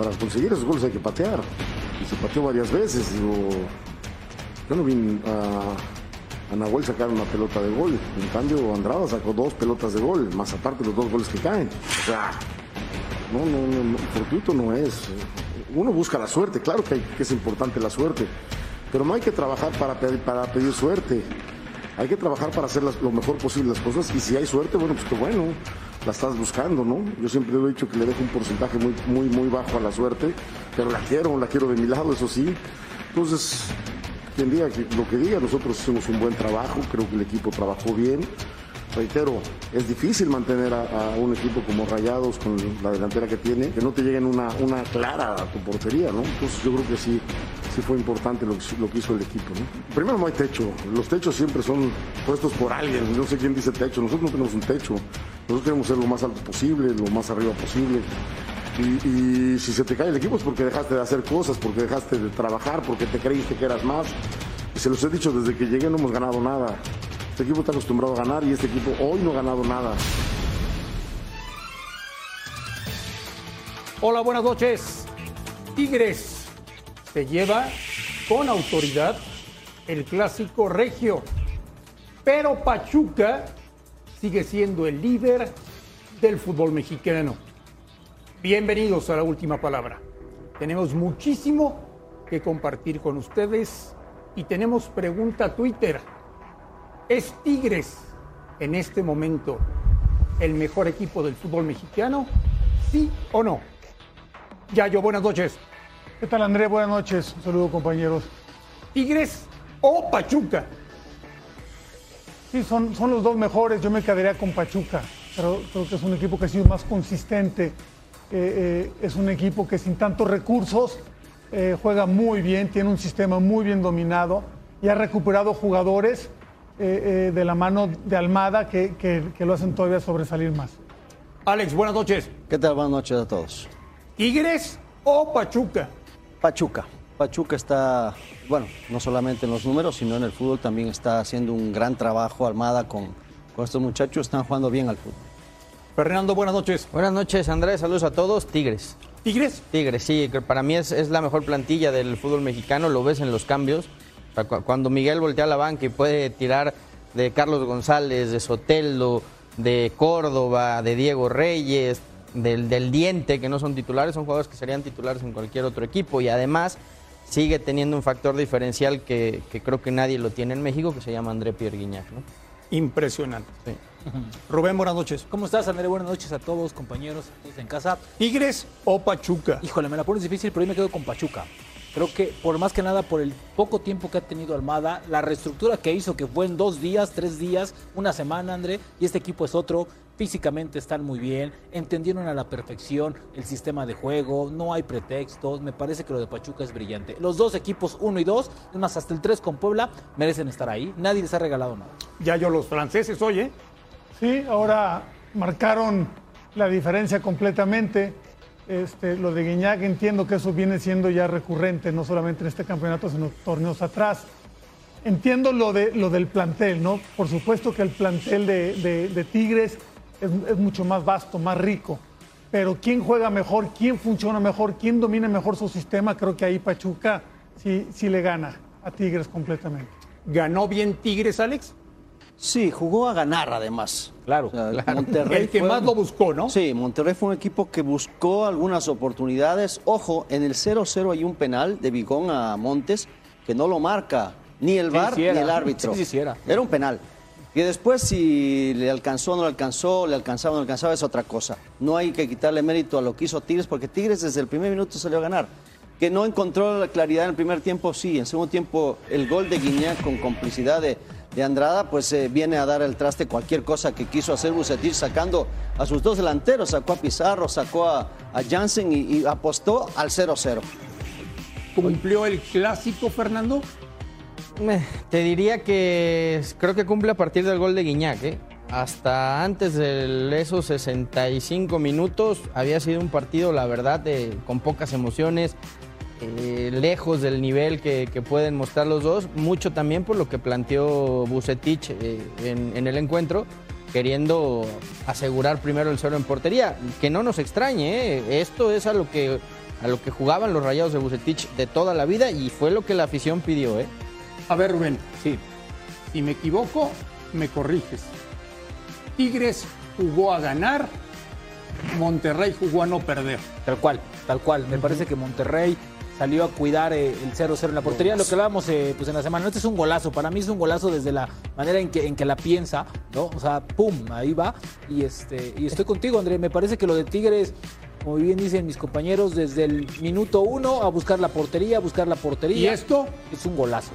para conseguir esos goles hay que patear. Y se pateó varias veces. Digo, yo no vi a, a Nahuel sacar una pelota de gol. En cambio, Andrada sacó dos pelotas de gol, más aparte los dos goles que caen. O sea, no, no, no, fortuito no es. Uno busca la suerte, claro que, es importante la suerte, pero no hay que trabajar para pedir, suerte. Hay que trabajar para hacer lo mejor posible las cosas y si hay suerte, bueno, pues qué bueno, la estás buscando, ¿no? Yo siempre he dicho que le dejo un porcentaje muy, muy, muy bajo a la suerte, pero la quiero, la quiero de mi lado, eso sí. Entonces, quien diga lo que diga, nosotros hicimos un buen trabajo, creo que el equipo trabajó bien. Reitero, es difícil mantener a, un equipo como Rayados con la delantera que tiene, que no te lleguen una, clara a tu portería, ¿no? Entonces yo creo que sí, sí fue importante lo que hizo el equipo, ¿no? Primero no hay techo, los techos siempre son puestos por alguien, no sé quién dice techo, nosotros no tenemos un techo, nosotros queremos ser lo más alto posible, lo más arriba posible. Y, y si se te cae el equipo es porque dejaste de hacer cosas, porque dejaste de trabajar, porque te creíste que eras más. Y se los he dicho desde que llegué, no hemos ganado nada. Este equipo está acostumbrado a ganar y este equipo hoy no ha ganado nada. Hola, buenas noches. Tigres se lleva con autoridad el clásico regio, pero Pachuca sigue siendo el líder del fútbol mexicano. Bienvenidos a la última palabra. Tenemos muchísimo que compartir con ustedes y tenemos pregunta Twitter. ¿Es Tigres en este momento el mejor equipo del fútbol mexicano? ¿Sí o no? Yayo, buenas noches. ¿Qué tal, André? Buenas noches. Un saludo, compañeros. ¿Tigres o Pachuca? Sí, son, son los dos mejores. Yo me quedaría con Pachuca. Pero creo que es un equipo que ha sido más consistente. Eh, eh, es un equipo que sin tantos recursos eh, juega muy bien, tiene un sistema muy bien dominado y ha recuperado jugadores eh, eh, de la mano de Almada que, que- que lo hacen todavía sobresalir más. Alex, buenas noches. ¿Qué tal? Buenas noches a todos. ¿Tigres o Pachuca? Pachuca. Pachuca está, bueno, no solamente en los números, sino en el fútbol también está haciendo un gran trabajo Almada con, con estos muchachos, están jugando bien al fútbol. Fernando, buenas noches. Buenas noches, Andrés. Saludos a todos. Tigres. ¿Tigres? Tigres, sí. que Para mí es, es la mejor plantilla del fútbol mexicano. Lo ves en los cambios. O sea, cu- Cuando Miguel voltea a la banca y puede tirar de Carlos González, de Sotelo, de Córdoba, de Diego Reyes, del, del Diente, que no son titulares, son jugadores que serían titulares en cualquier otro equipo. Y además sigue teniendo un factor diferencial que, que creo que nadie lo tiene en México, que se llama André Pierre Guignac, ¿no? Impresionante. Rubén, buenas noches. ¿Cómo estás, André? Buenas noches a todos, compañeros, a todos en casa. ¿Tigres o Pachuca? Híjole, me la pones difícil, pero yo me quedo con Pachuca. Creo que por más que nada por el poco tiempo que ha tenido Almada, la reestructura que hizo, que fue en dos días, tres días, una semana, André, y este equipo es otro. Físicamente están muy bien, entendieron a la perfección el sistema de juego, no hay pretextos. Me parece que lo de Pachuca es brillante. Los dos equipos, uno y dos, es más, hasta el tres con Puebla, merecen estar ahí. Nadie les ha regalado nada. Yayo, los franceses, oye. Sí, ahora marcaron la diferencia completamente. Este, lo de Guiñac entiendo que eso viene siendo ya recurrente, no solamente en este campeonato, sino torneos atrás. Entiendo lo, de, lo del plantel, ¿no? Por supuesto que el plantel de, Tigres es, es mucho más vasto, más rico. Pero quién juega mejor, quién funciona mejor, quién domina mejor su sistema, creo que ahí Pachuca sí, sí le gana a Tigres completamente. ¿Ganó bien Tigres, Alex? Sí, jugó a ganar además. Claro, O sea, claro. Monterrey El que fue- más lo buscó, ¿no? Sí, Monterrey fue un equipo que buscó algunas oportunidades. Ojo, en el 0-0 hay un penal de Bigón a Montes que no lo marca ni el VAR sí ni el árbitro. Sí, sí, era. Era un penal. Y después si le alcanzó o no le alcanzó, le alcanzaba o no le alcanzaba, es otra cosa. No hay que quitarle mérito a lo que hizo Tigres, porque Tigres desde el primer minuto salió a ganar. Que no encontró la claridad en el primer tiempo, sí. En segundo tiempo, el gol de Guiñac con complicidad de, de Andrada, pues eh, viene a dar el traste cualquier cosa que quiso hacer Bucetil, sacando a sus dos delanteros. Sacó a Pizarro, sacó a, a Jansen y, y apostó al 0-0. ¿Cumplió el clásico, Fernando? Te diría que creo que cumple a partir del gol de Guiñac. ¿eh? Hasta antes de esos 65 minutos había sido un partido, la verdad, de- con pocas emociones, eh, lejos del nivel que, que pueden mostrar los dos. Mucho también por lo que planteó Bucetich eh, en, en el encuentro, queriendo asegurar primero el cero en portería. Que no nos extrañe, ¿eh? esto es a lo que a lo que jugaban los Rayados de Bucetich de toda la vida y fue lo que la afición pidió. ¿eh? A ver, Rubén, sí. Si me equivoco, me corriges. Tigres jugó a ganar, Monterrey jugó a no perder. Tal cual, tal cual. Me parece que Monterrey salió a cuidar eh, el 0-0 en la portería. Lo que hablábamos eh, pues en la semana. Este es un golazo. Para mí es un golazo desde la manera en que, en que la piensa, ¿no? O sea, pum, ahí va. Y este, y estoy contigo, André. Me parece que lo de Tigres, como bien dicen mis compañeros, desde el minuto uno a buscar la portería, a buscar la portería. ¿Y esto? Es un golazo.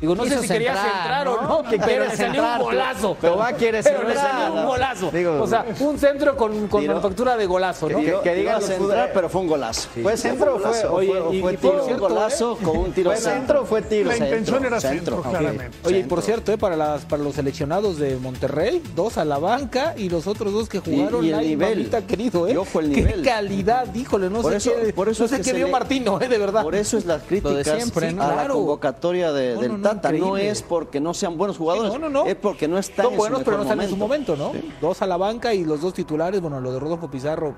Digo, no sé si querías centrar, entrar o ¿no? Que pero quiere le salió centrar, un golazo. pero va, quiere Pero le centrar. salió un golazo. Digo, o sea, un centro con, con Tiro. manufactura de golazo, ¿no? Que, que digan centrar, pero fue un golazo. ¿Fue centro o fue, o Oye, fue, o y- fue y tiro? un golazo con un tiro ¿Fue centro o fue tiro? La intención era centro. centro, Ok. claramente. Oye, y por cierto, eh, para, las, para los seleccionados de Monterrey, dos a la banca y los otros dos que jugaron, y el ay, nivel. mamita querido, ¿eh? Y ojo el Qué nivel. calidad, híjole, no Por sé eso- qué, por eso no sé qué vio Martino, ¿eh? De verdad. Por eso es las críticas a la convocatoria del no, es porque no sean buenos jugadores, Sí, no, no, no. es porque no están Son en buenos, su pero no están en su momento, ¿no? Dos a la banca y los dos titulares, bueno, lo de Rodolfo Pizarro,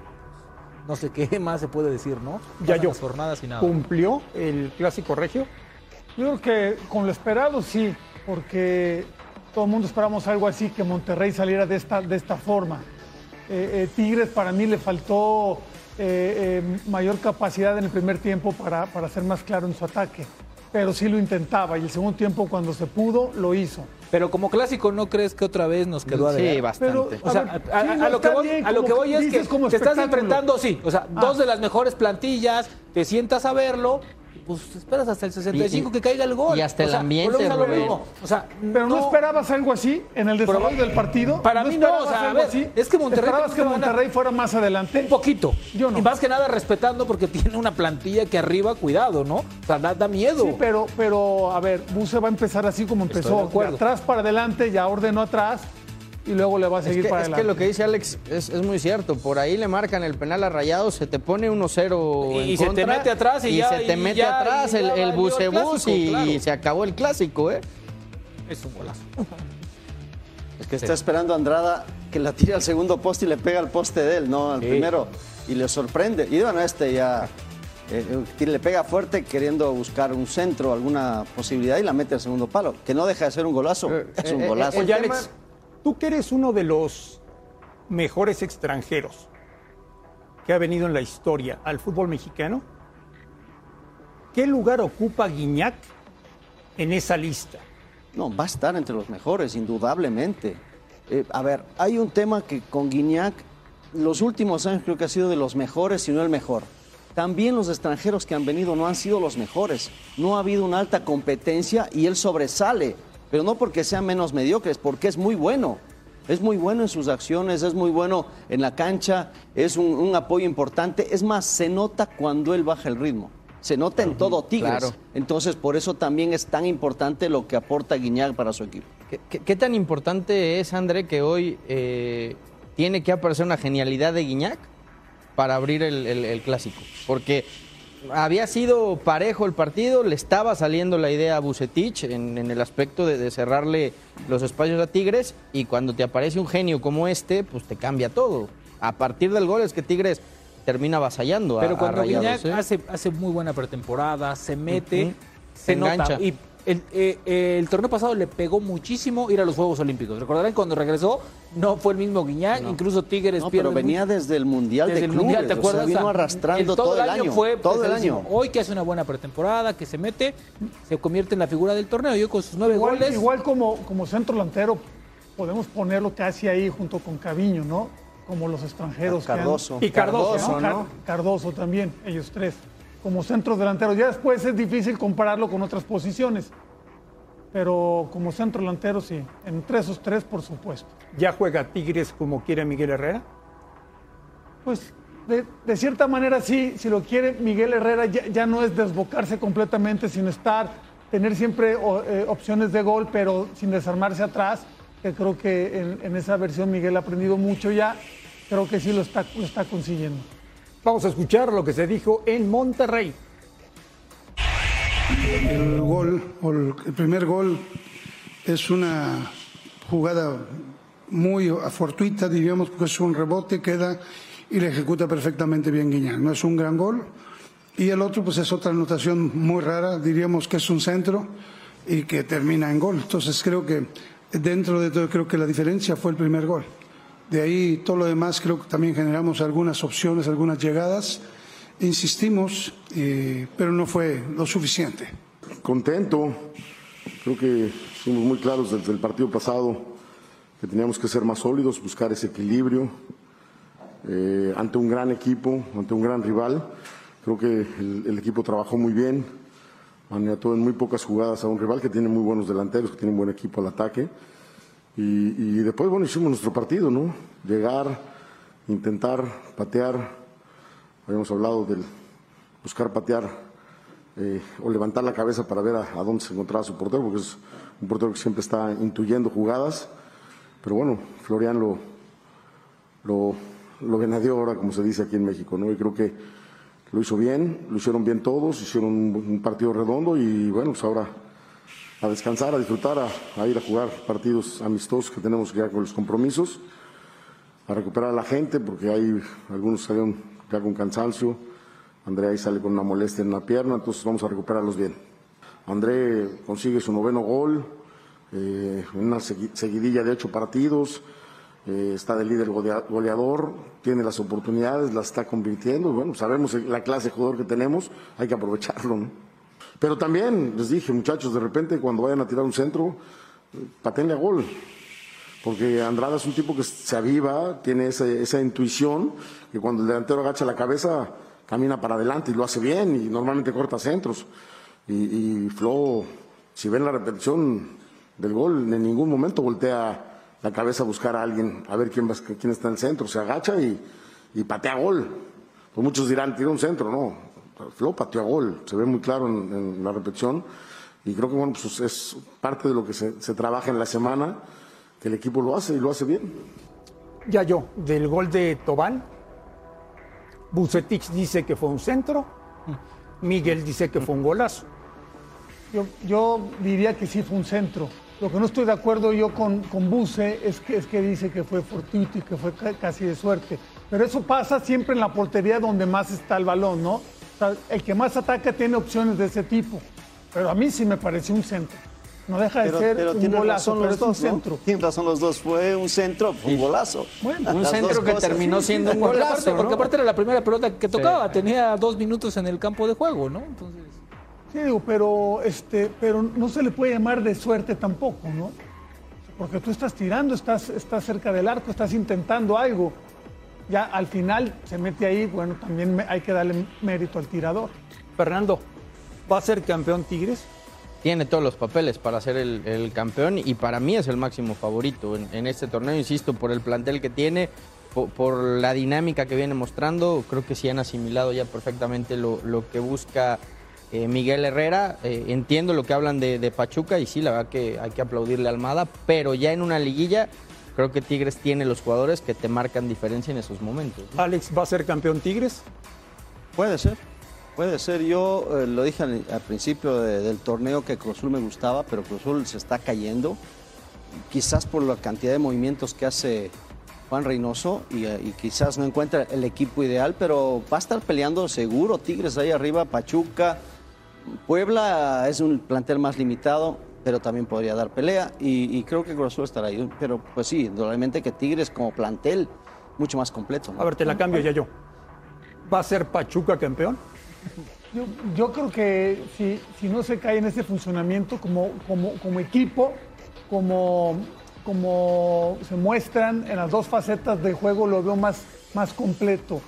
no sé qué más se puede decir, ¿no? Ya yo. las jornadas y nada. ¿Cumplió el clásico regio? Yo creo que con lo esperado sí, porque todo el mundo esperamos algo así, que Monterrey saliera de esta, de esta forma. Eh, eh, Tigres para mí le faltó eh, eh, mayor capacidad en el primer tiempo para, para ser más claro en su ataque, pero sí lo intentaba y el segundo tiempo cuando se pudo lo hizo. Pero como clásico, ¿no crees que otra vez nos quedó a Sí, bastante. Pero- O sea, A ver, a, a- sí, a no, lo que voy, a lo que voy es que te estás enfrentando, sí, o sea, Ah. dos de las mejores plantillas, te sientas a verlo, pues esperas hasta el 65 Y- que caiga el gol. y hasta O el sea, ambiente. O sea, Pero no, esperabas algo así en el desarrollo Pero- del partido. para mí no, o sea, a algo ver, así? es que Monterrey ¿Esperabas que. Monterrey fuera más adelante? Un poquito. Yo no. Y más que nada respetando porque tiene una plantilla que arriba, cuidado, ¿no? O sea, da, da miedo. Sí, pero, pero a ver, Buse va a empezar así como empezó, de de acuerdo. atrás para adelante, ya ordenó atrás y luego le va a Es seguir que, para es que lo que dice Alex es, es muy cierto. Por ahí le marcan el penal a Rayados, se te pone 1-0 Y en se te mete atrás y ya- se te y mete ya- atrás y el, el bucebús y claro. se acabó el clásico, ¿eh? Es un golazo. Es que está esperando Andrada que la tire al segundo poste y le pega al poste de él, no al Sí. primero. Y le sorprende. Y bueno, este ya eh, eh, le pega fuerte queriendo buscar un centro, alguna posibilidad y la mete al segundo palo. Que no deja de ser un golazo. es un eh, eh, golazo. Oye, tema- Alex, tú que eres uno de los mejores extranjeros que ha venido en la historia al fútbol mexicano, ¿qué lugar ocupa Guiñac en esa lista? No, va a estar entre los mejores, indudablemente. Eh, a ver, hay un tema que con Guiñac, los últimos años creo que ha sido de los mejores, si no el mejor. También los extranjeros que han venido no han sido los mejores. No ha habido una alta competencia y él sobresale, pero no porque sean menos mediocres, porque es muy bueno. Es muy bueno en sus acciones, es muy bueno en la cancha, es un, un apoyo importante. Es más, se nota cuando él baja el ritmo. Se nota en todo Tigres. claro. Entonces, por eso también es tan importante lo que aporta Guiñac para su equipo. ¿Qué, qué- qué tan importante es, André, que hoy eh, tiene que aparecer una genialidad de Guiñac para abrir el, el- el clásico? Porque había sido parejo el partido, le estaba saliendo la idea a Bucetich en, en el aspecto de, de cerrarle los espacios a Tigres y cuando te aparece un genio como este, pues te cambia todo. A partir del gol es que Tigres termina avasallando a, Pero a cuando Rayados, Guiñac ¿eh? hace, hace muy buena pretemporada, se mete, se Se nota. engancha. Y el, eh, eh, el torneo pasado le pegó muchísimo ir a los Juegos Olímpicos. Recordarán cuando regresó, no fue el mismo Guiñac, incluso Tigres No, pierde pero venía desde el Mundial desde de el Clubes. Mundial, ¿te o sea, acuerdas? vino arrastrando el- todo, el año. fue todo el año. Hoy que hace una buena pretemporada, que se mete, se convierte en la figura del torneo. Yo con sus nueve Igual, goles. igual como, como centro delantero, podemos ponerlo casi ahí junto con Caviño, ¿no? Como los extranjeros. que han- Cardoso. Y Cardoso, Car- ¿no? Cardoso también, ellos tres, como centros delanteros. Ya después es difícil compararlo con otras posiciones, pero como centro delantero sí, entre esos tres, por supuesto. ¿Ya juega Tigres como quiere Miguel Herrera? Pues de, de cierta manera sí, si lo quiere Miguel Herrera, ya, ya no es desbocarse completamente sin estar, tener siempre o- eh, opciones de gol, pero sin desarmarse atrás, que creo que en, en esa versión Miguel ha aprendido mucho ya, creo que sí lo está, lo está consiguiendo. Vamos a escuchar lo que se dijo en Monterrey. El gol, el primer gol, es una jugada muy fortuita, diríamos, porque es un rebote, queda y le ejecuta perfectamente bien Guiñán. No es un gran gol. Y el otro, pues es otra anotación muy rara, diríamos que es un centro y que termina en gol. Entonces creo que dentro de todo, creo que la diferencia fue el primer gol. De ahí todo lo demás, creo que también generamos algunas opciones, algunas llegadas. Insistimos, eh, pero no fue lo suficiente. Contento, creo que fuimos muy claros desde el partido pasado que teníamos que ser más sólidos, buscar ese equilibrio eh, ante un gran equipo, ante un gran rival. Creo que el, el equipo trabajó muy bien, maniató en muy pocas jugadas a un rival que tiene muy buenos delanteros, que tiene un buen equipo al ataque. Y, después, bueno, hicimos nuestro partido, ¿no? Llegar, intentar patear. Habíamos hablado del buscar patear eh, o levantar la cabeza para ver a, a, dónde se encontraba su portero, porque es un portero que siempre está intuyendo jugadas. Pero bueno, Florian lo, lo, lo ahora, como se dice aquí en México, ¿no? Y creo que lo hizo bien, lo hicieron bien todos, hicieron un, un partido redondo y bueno, pues ahora a descansar, a disfrutar, a, ir a jugar partidos amistosos que tenemos ya con los compromisos, a recuperar a la gente, porque hay algunos salieron ya con cansancio, André ahí sale con una molestia en una pierna, entonces vamos a recuperarlos bien. André consigue su noveno gol, eh, una seguidilla de ocho partidos, eh, está de líder goleador, tiene las oportunidades, las está convirtiendo, bueno, sabemos la clase de jugador que tenemos, hay que aprovecharlo, ¿no? Pero también les dije, muchachos, de repente cuando vayan a tirar un centro, patenle a gol. Porque Andrada es un tipo que se aviva, tiene esa, esa intuición, que cuando el delantero agacha la cabeza, camina para adelante y lo hace bien y normalmente corta centros. Y, Flo, si ven la repetición del gol, en ningún momento voltea la cabeza a buscar a alguien, a ver quién, quién está en el centro. Se agacha y, y patea gol. Pues muchos dirán, tira un centro, no. Flo pateó a gol, se ve muy claro en, en, la repetición y creo que bueno, pues es parte de lo que se, se, trabaja en la semana, que el equipo lo hace y lo hace bien. Ya yo, del gol de Tobán, Bucetich dice que fue un centro, Miguel dice que fue un golazo. Yo, yo diría que sí fue un centro. Lo que no estoy de acuerdo yo con, con Buce es que, es que dice que fue fortuito y que fue casi de suerte. Pero eso pasa siempre en la portería donde más está el balón, ¿no? Sea, el que más ataca tiene opciones de ese tipo. Pero a mí sí me pareció un centro. No deja de pero, ser pero un golazo, pero los es dos, un centro. ¿no? Tienen razón los dos. Fue un centro, un golazo. Bueno, Un Las centro que cosas. terminó siendo un Porque aparte, golazo, porque ¿no? aparte era la primera pelota que tocaba, tenía dos minutos en el campo de juego, ¿no? Entonces, Sí, digo, pero, este, pero no se le puede llamar de suerte tampoco, ¿no? Porque tú estás tirando, estás, estás cerca del arco, estás intentando algo. Ya al final se mete ahí, bueno, también me- hay que darle mérito al tirador. Fernando, ¿va a ser campeón Tigres? tiene todos los papeles para ser el, el campeón y para mí es el máximo favorito en, en este torneo, insisto, por el plantel que tiene, por, por la dinámica que viene mostrando, creo que sí han asimilado ya perfectamente lo, lo que busca eh, Miguel Herrera. Eh, entiendo lo que hablan de, de Pachuca y sí, la verdad que hay que aplaudirle a Almada, pero ya en una liguilla creo que Tigres tiene los jugadores que te marcan diferencia en esos momentos. ¿no? Alex, ¿va a ser campeón Tigres? Puede ser, puede ser. Yo eh, lo dije al, al principio de- del torneo que Cruz Azul me gustaba, pero Cruz Azul se está cayendo. Quizás por la cantidad de movimientos que hace Juan Reynoso y, eh, y quizás no encuentra el equipo ideal, pero va a estar peleando seguro. Tigres ahí arriba, Pachuca. Puebla es un plantel más limitado, pero también podría dar pelea y, y creo que Cruz Azul estará ahí. Pero pues sí, indudablemente que Tigres como plantel mucho más completo. ¿no? A ver, te la cambio ya yo. ¿Va a ser Pachuca campeón? Yo, yo creo que si, si no se cae en ese funcionamiento como, como, como equipo, como, como se muestran en las dos facetas del juego, lo veo más, más completo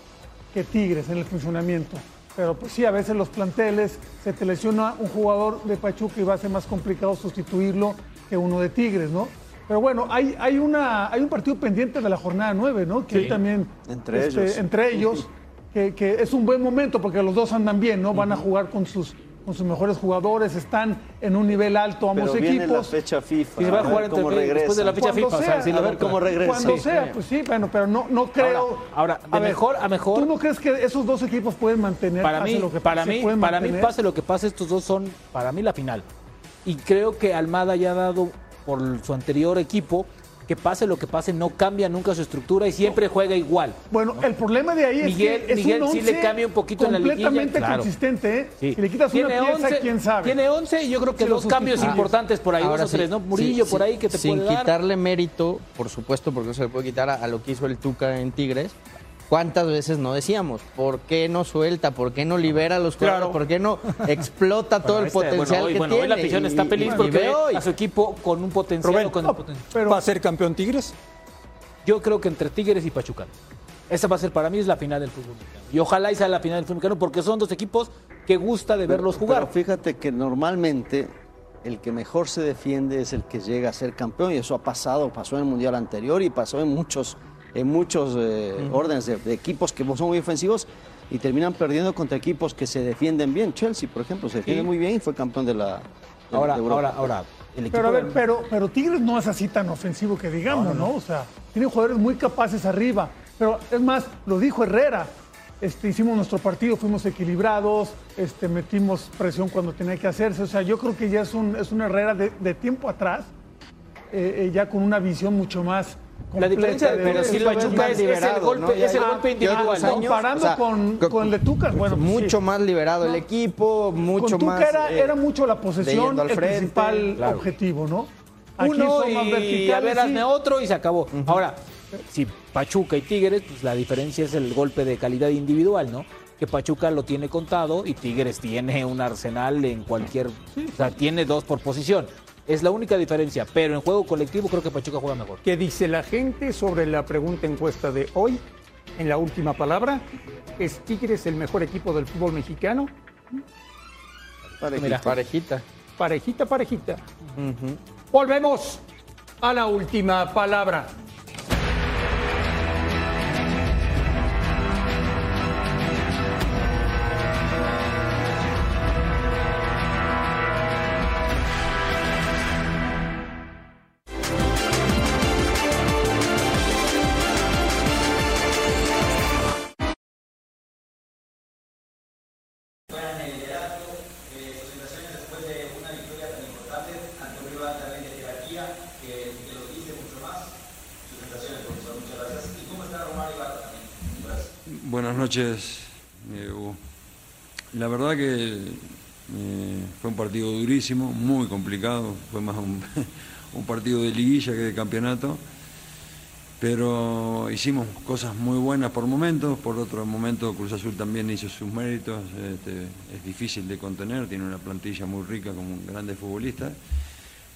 que Tigres en el funcionamiento. Pero pues sí, a veces los planteles se te lesiona un jugador de Pachuca y va a ser más complicado sustituirlo que uno de Tigres, ¿no? Pero bueno, hay, hay, una, hay un partido pendiente de la jornada 9, ¿no? Que Sí. también Entre este, ellos. entre ellos, que, que es un buen momento porque los dos andan bien, ¿no? Van a jugar con sus, con sus mejores jugadores, están en un nivel alto ambos Pero viene la equipos. fecha FIFA. Y se va a ver jugar entre- después de la fecha FIFA, o sea, sea, sí, a la ver cómo regresa. Cuando sea, pues sí, bueno, pero no, no creo. ahora, de A ver, mejor a mejor- ¿Tú no crees que esos dos equipos pueden mantener? para mí, lo que para mí, para mí pase lo que pase, estos dos son para mí la final. Y creo que Almada ya ha dado por su anterior equipo que que pase lo que pase, no cambia nunca su estructura y siempre juega igual. Bueno, el problema de ahí es Miguel- que es Miguel un sí le cambia un poquito en la liguilla, completamente claro. consistente, ¿eh? Sí. Si le quitas una pieza, 11, quién sabe. Tiene 11 y yo creo que Si dos cambios importantes por ahí, Ahora dos o sí, tres, ¿no? Murillo sí, por ahí que te Sin puede dar. quitarle mérito, por supuesto, porque no se le puede quitar a, a lo que hizo el Tuca en Tigres. ¿Cuántas veces no decíamos? ¿Por qué no suelta? ¿Por qué no libera a los jugadores? ¿Por qué no explota todo el Este, bueno, potencial hoy, que bueno, tiene? hoy la afición está feliz y porque ve hoy. a su equipo con un potencial. Rubén, o con no, el poten- Pero ¿Va a ser campeón Tigres? Yo creo que entre Tigres y Pachuca. Esa va a ser para mí es la final del fútbol mexicano. Y ojalá y sea la final del fútbol mexicano porque son dos equipos que gusta de verlos jugar. Pero fíjate que normalmente el que mejor se defiende es el que llega a ser campeón y eso ha pasado, pasó en el mundial anterior y pasó en muchos, en muchos eh, órdenes de, de equipos que son muy ofensivos y terminan perdiendo contra equipos que se defienden bien. Chelsea, por ejemplo, se defiende Sí. muy bien y fue campeón de la de- ahora, de Europa. ahora, ahora, el equipo Pero, a ver, del- pero, pero Tigres no es así tan ofensivo que digamos, ¿no? O sea, tiene jugadores muy capaces arriba. Pero es más, lo dijo Herrera. Este, hicimos nuestro partido, fuimos equilibrados, este, metimos presión cuando tenía que hacerse. O sea, yo creo que ya es un, es un Herrera de, de tiempo atrás, eh, eh, ya con una visión mucho más La diferencia de pero si de- Pachuca es, es el golpe, es el golpe individual, Comparando o sea, con, co- con el de Tuca, bueno, mucho sí. más liberado el equipo, mucho con Tuca más. era, eh, era mucho la posesión al el frente, principal claro. objetivo, ¿no? Aquí Uno y a ver, sí. hazme otro y se acabó. Ahora, si Pachuca y Tigres, pues la diferencia es el golpe de calidad individual, ¿no? Que Pachuca lo tiene contado y Tigres tiene un arsenal en cualquier. O sea, tiene dos por posición. Es la única diferencia, pero en juego colectivo creo que Pachuca juega mejor. ¿Qué dice la gente sobre la pregunta encuesta de hoy? En la última palabra, ¿es Tigres el mejor equipo del fútbol mexicano? Parejito. Mira. Parejita. Parejita, parejita. Volvemos a la última palabra. Noches, eh. La verdad que eh, fue un partido durísimo, muy complicado, fue más un, partido de liguilla que de campeonato, pero hicimos cosas muy buenas por momentos, por otro momento Cruz Azul también hizo sus méritos, este, es difícil de contener, tiene una plantilla muy rica con grandes futbolistas,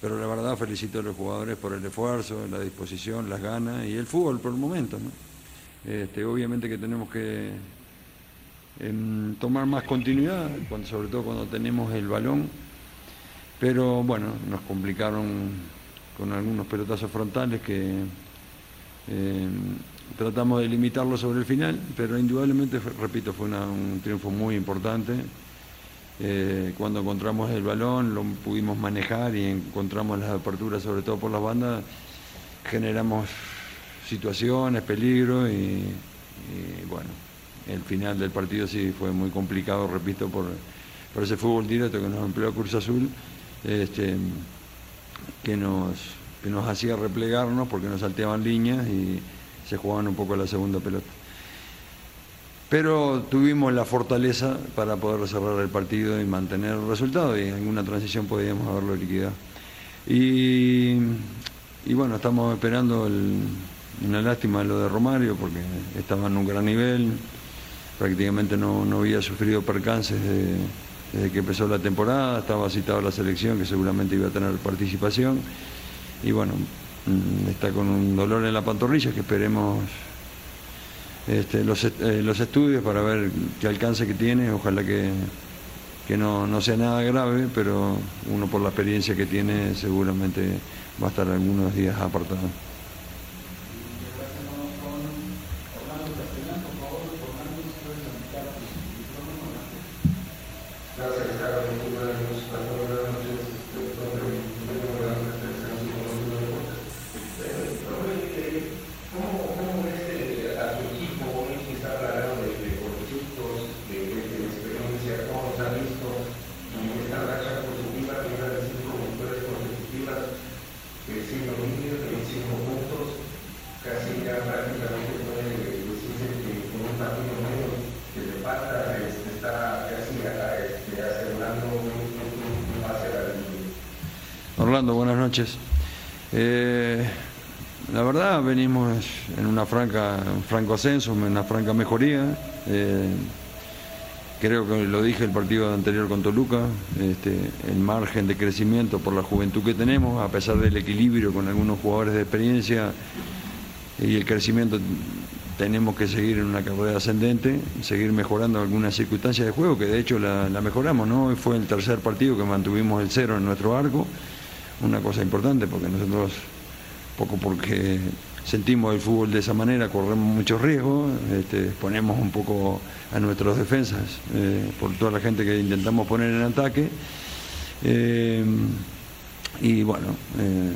pero la verdad felicito a los jugadores por el esfuerzo, la disposición, las ganas y el fútbol por el momento. ¿no? Este, obviamente que tenemos que em, tomar más continuidad, sobre todo cuando tenemos el balón, pero bueno, nos complicaron con algunos pelotazos frontales que em, tratamos de limitarlo sobre el final, pero indudablemente, repito, fue un triunfo muy importante. Eh, cuando encontramos el balón lo pudimos manejar y encontramos las aperturas, sobre todo por las bandas, generamos situaciones, peligro y, bueno, el final del partido sí fue muy complicado, repito, por, por ese fútbol directo que nos empleó Cruz Azul, este, que, nos, que nos hacía replegarnos porque nos salteaban líneas y se jugaban un poco la segunda pelota. Pero tuvimos la fortaleza para poder cerrar el partido y mantener el resultado y en alguna transición podíamos haberlo liquidado. Y, y bueno, estamos esperando el- una lástima lo de Romario porque estaba en un gran nivel, prácticamente no, no había sufrido percances de- desde que empezó la temporada, estaba citado a la selección que seguramente iba a tener participación y bueno, mm, está con un dolor en la pantorrilla que esperemos este, los, eh, los estudios para ver qué alcance que tiene, ojalá que, que no, no sea nada grave, pero uno por la experiencia que tiene seguramente va a estar algunos días apartado. Franco ascenso, en una franca mejoría. Eh, creo que lo dije el partido anterior con Toluca, este, el margen de crecimiento por la juventud que tenemos, a pesar del equilibrio con algunos jugadores de experiencia y el crecimiento tenemos que seguir en una carrera ascendente, seguir mejorando algunas circunstancias de juego, que de hecho la, la mejoramos, ¿no? Hoy fue el tercer partido que mantuvimos el cero en nuestro arco, una cosa importante porque nosotros, poco porque sentimos el fútbol de esa manera, corremos muchos riesgos, este, ponemos un poco a nuestros defensas eh, por toda la gente que intentamos poner en ataque. Eh, y bueno, eh,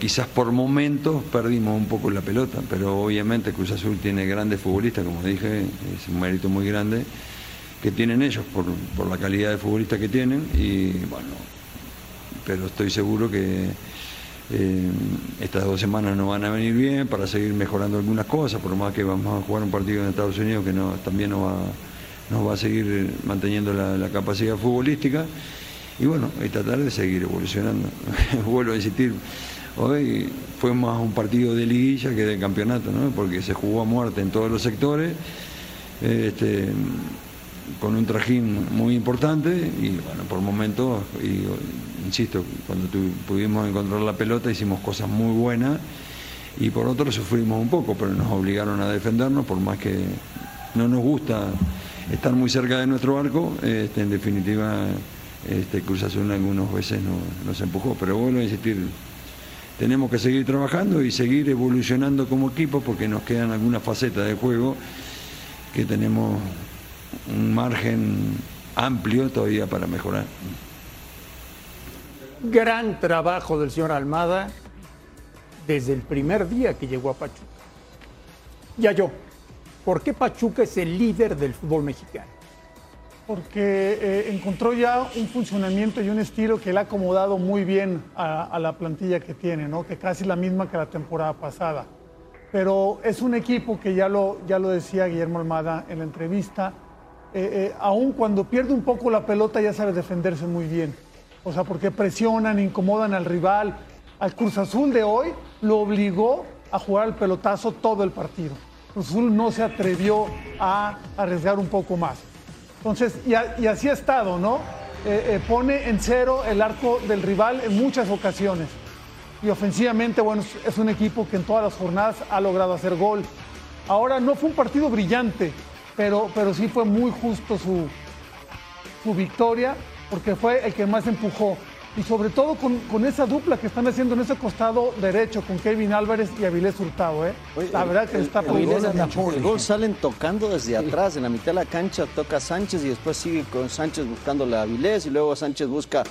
quizás por momentos perdimos un poco la pelota, pero obviamente Cruz Azul tiene grandes futbolistas, como dije, es un mérito muy grande que tienen ellos por, por la calidad de futbolista que tienen y bueno, pero estoy seguro que eh, estas dos semanas nos van a venir bien para seguir mejorando algunas cosas, por más que vamos a jugar un partido en Estados Unidos que también nos va, nos va a seguir manteniendo la, capacidad futbolística y bueno, y tratar de seguir evolucionando. Vuelvo a insistir, hoy fue más un partido de liguilla que de campeonato, ¿no? porque se jugó a muerte en todos los sectores, este, con un trajín muy importante y bueno, por momentos, insisto, cuando tu, pudimos encontrar la pelota hicimos cosas muy buenas y por otro sufrimos un poco, pero nos obligaron a defendernos, por más que no nos gusta estar muy cerca de nuestro arco, este, en definitiva este, Cruz Azul algunas veces no, nos empujó, pero vuelvo a insistir, tenemos que seguir trabajando y seguir evolucionando como equipo porque nos quedan algunas facetas de juego que tenemos un margen amplio todavía para mejorar. Gran trabajo del señor Almada desde el primer día que llegó a Pachuca. Ya yo, ¿por qué Pachuca es el líder del fútbol mexicano? porque eh, encontró ya un funcionamiento y un estilo que le ha acomodado muy bien a, la plantilla que tiene, ¿no? que casi la misma que la temporada pasada. Pero es un equipo que ya lo, ya lo decía Guillermo Almada en la entrevista, eh, eh, aun cuando pierde un poco la pelota ya sabe defenderse muy bien. O sea, porque presionan, incomodan al rival. Al Cruz Azul de hoy lo obligó a jugar al pelotazo todo el partido. Cruz Azul no se atrevió a arriesgar un poco más. Entonces, y, y, así ha estado, ¿no? Eh, eh, pone en cero el arco del rival en muchas ocasiones. Y ofensivamente, bueno, es un equipo que en todas las jornadas ha logrado hacer gol. Ahora no fue un partido brillante, pero, pero sí fue muy justo su, su victoria, porque fue el que más empujó. Y sobre todo con, con, esa dupla que están haciendo en ese costado derecho con Kevin Álvarez y Avilés Hurtado. ¿eh? Oye, la verdad que el, está el, el, el gol salen tocando desde atrás, en la mitad de la cancha toca Sánchez y después sigue con Sánchez buscándole a Avilés y luego Sánchez busca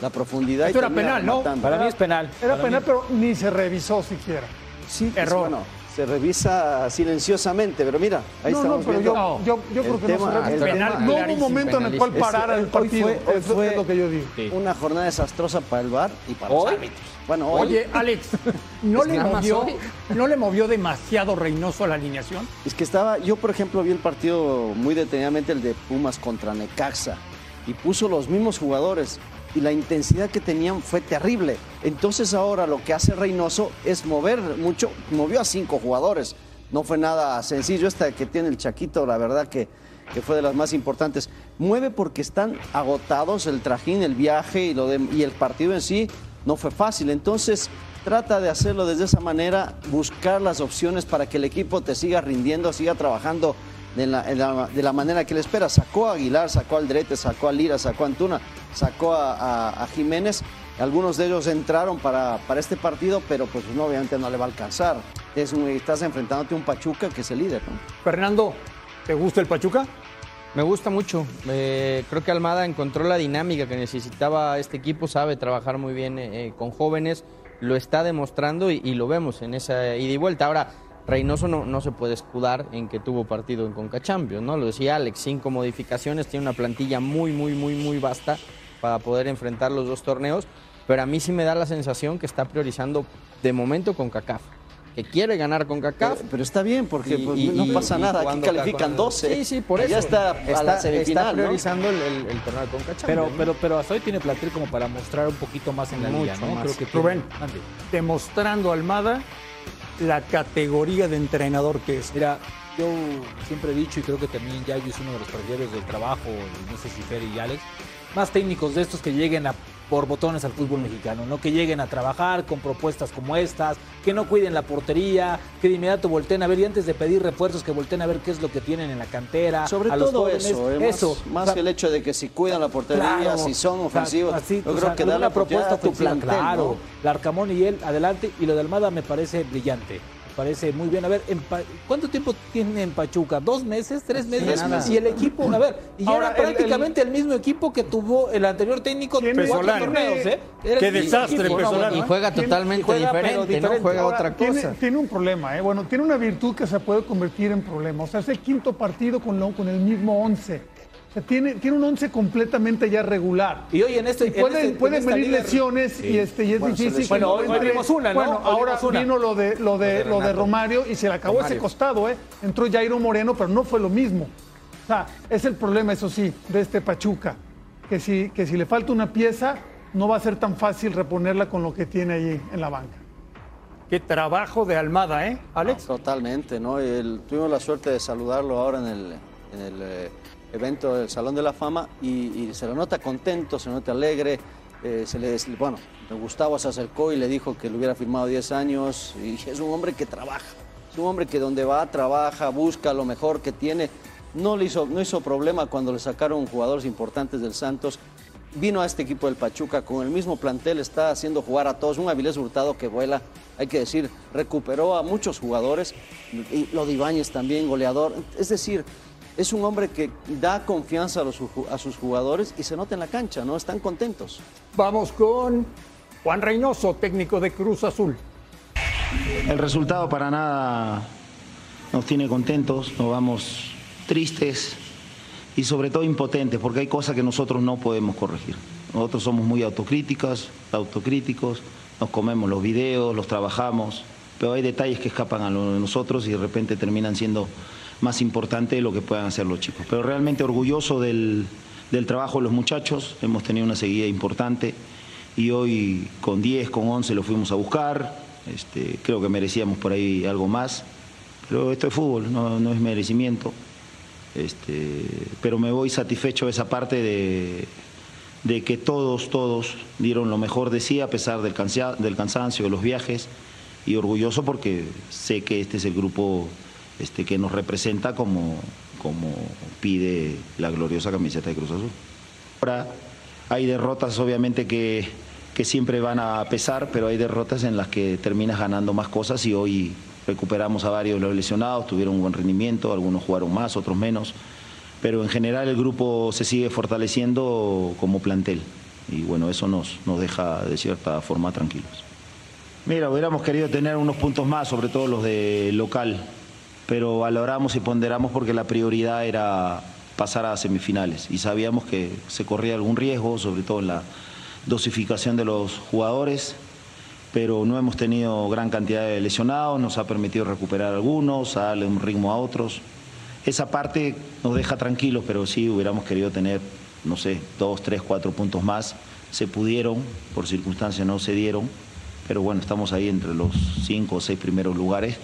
la profundidad. Esto y era penal, ¿no? Para mí es penal. Era Para penal, mí. pero ni se revisó siquiera. Sí, error. Bueno, se revisa silenciosamente, pero mira, ahí no, estamos no, pero viendo. yo, yo, yo creo que tema, no se revisó. penal, no hubo un momento en el cual parara el partido. Hoy fue, hoy Eso fue es lo que yo digo. Una jornada desastrosa para el VAR y para ¿Hoy? los árbitros. Bueno, hoy. Oye, Alex, ¿no, le movió. ¿no le movió demasiado Reynoso a la alineación? Es que estaba, yo por ejemplo vi el partido muy detenidamente, el de Pumas contra Necaxa, y puso los mismos jugadores y la intensidad que tenían fue terrible. Entonces ahora lo que hace Reynoso es mover mucho, movió a cinco jugadores. No fue nada sencillo, esta que tiene el Chaquito, la verdad que, que fue de las más importantes. Mueve porque están agotados el trajín, el viaje y, lo y el partido en sí no fue fácil. Entonces trata de hacerlo desde esa manera, buscar las opciones para que el equipo te siga rindiendo, siga trabajando de la, de la, de la manera que le espera. Sacó a Aguilar, sacó a Aldrete, sacó a Lira, sacó a Antuna, sacó a, a, a Jiménez. Algunos de ellos entraron para, para este partido, pero pues no, obviamente no le va a alcanzar. Es un, estás enfrentándote a un Pachuca que es el líder. ¿no? Fernando, ¿te gusta el Pachuca? Me gusta mucho. Eh, creo que Almada encontró la dinámica que necesitaba este equipo, sabe trabajar muy bien eh, con jóvenes, lo está demostrando y, y, lo vemos en esa ida y vuelta. Ahora, Reynoso no, no, se puede escudar en que tuvo partido en Conca Champions, ¿no? Lo decía Alex, cinco modificaciones, tiene una plantilla muy, muy, muy, muy vasta para poder enfrentar los dos torneos, pero a mí sí me da la sensación que está priorizando de momento con CACAF. que quiere ganar con CACAF. Pero, pero está bien, porque Y- pues, y- no y- pasa y nada, aquí califican con- 12. Sí, sí, por Ya eso. está, a la semifinal, está ¿no? priorizando el, el- el torneo de Conca Pero, pero, pero hasta hoy tiene plantel como para mostrar un poquito más en la liga, Mucho ¿no? más. Creo que Rubén, demostrando Almada la categoría de entrenador que es. Mira, yo siempre he dicho y creo que también ya es uno de los partidarios del trabajo, no sé si Fer y Alex, más técnicos de estos que lleguen a por botones al fútbol mexicano, no que lleguen a trabajar con propuestas como estas, que no cuiden la portería, que de inmediato volteen a ver y antes de pedir refuerzos que volteen a ver qué es lo que tienen en la cantera, Sobre a los todo jóvenes, eso, eh, más- eso, más, o sea, que el hecho de que si cuidan la portería, Claro. si son O sea, ofensivos, así, yo o creo sea, que darle propuesta oportunidad a tu plantel, claro. ¿no? Larcamón y él adelante y lo de Almada me parece brillante. Parece muy bien. A ver, en Pa- ¿cuánto tiempo tiene en Pachuca? ¿Dos meses? ¿Tres meses? Y el equipo, a ver, y Ahora, era el- prácticamente el, mismo equipo que tuvo el anterior técnico cuatro torneos, ¿eh? Era Qué desastre, equipo. Pesolano, y juega totalmente y juega, pero diferente, diferente. ¿no? Juega Ahora, otra tiene, cosa. tiene un problema, ¿eh? bueno, tiene una virtud que se puede convertir en problema. O sea, es el quinto partido con, lo- con el mismo once. O sea, tiene, tiene un once completamente ya regular. Y hoy en este. Y en pueden, este- en pueden esta venir liga- lesiones y, este, y es Bueno, difícil. Bueno, no hoy- vimos una, ¿no? Bueno, Hoy ahora una. vino lo de, lo de, lo de. Romario y se le acabó ese costado, ¿eh? Entró Jairo Moreno, pero no fue lo mismo. O sea, es el problema, eso sí, de este Pachuca. Que si, que si le falta una pieza, no va a ser tan fácil reponerla con lo que tiene ahí en la banca. Qué trabajo de Almada, ¿eh, Alex? Totalmente, ¿no? El- tuvimos la suerte de saludarlo ahora en el, en el eh, evento del Salón de la Fama y, se lo nota contento, se lo nota alegre. eh, se le, bueno, Gustavo se acercó y le dijo que le hubiera firmado 10 años y es un hombre que trabaja, es un hombre que donde va trabaja, busca lo mejor que tiene. No le hizo, no hizo problema cuando le sacaron jugadores importantes del Santos. Vino a este equipo del Pachuca con el mismo plantel, está haciendo jugar a todos. Un Avilés Hurtado que vuela, hay que decir, recuperó a muchos jugadores. Y lo de también, goleador. Es decir, es un hombre que da confianza a, los ju- a sus jugadores y se nota en la cancha, ¿no? Están contentos. Vamos con Juan Reynoso, técnico de Cruz Azul. El resultado para nada nos tiene contentos, nos vamos tristes y sobre todo impotentes, porque hay cosas que nosotros no podemos corregir. Nosotros somos muy autocríticos, autocríticos, nos comemos los videos, los trabajamos, pero hay detalles que escapan a lo de nosotros y de repente terminan siendo más importantes de lo que puedan hacer los chicos. Pero realmente orgulloso del, del trabajo de los muchachos, hemos tenido una seguida importante y hoy con 10, con 11 lo fuimos a buscar, este, creo que merecíamos por ahí algo más, pero esto es fútbol, no, no es merecimiento. Este, pero me voy satisfecho de esa parte de, de que todos, todos dieron lo mejor de sí a pesar del, cansa- del cansancio, de los viajes y orgulloso porque sé que este es el grupo este, que nos representa como, como pide la gloriosa camiseta de Cruz Azul. Ahora hay derrotas obviamente que, que siempre van a pesar, pero hay derrotas en las que terminas ganando más cosas y hoy recuperamos a varios de los lesionados, tuvieron un buen rendimiento, algunos jugaron más, otros menos, pero en general el grupo se sigue fortaleciendo como plantel y bueno, eso nos, nos deja de cierta forma tranquilos. Mira, hubiéramos querido tener unos puntos más, sobre todo los de local, pero valoramos y ponderamos porque la prioridad era pasar a semifinales y sabíamos que se corría algún riesgo, sobre todo en la dosificación de los jugadores, pero no hemos tenido gran cantidad de lesionados, nos ha permitido recuperar algunos, a darle un ritmo a otros. Esa parte nos deja tranquilos, pero sí hubiéramos querido tener, no sé, dos, tres, cuatro puntos más. Se pudieron, por circunstancias no se dieron, pero bueno, estamos ahí entre los cinco o seis primeros lugares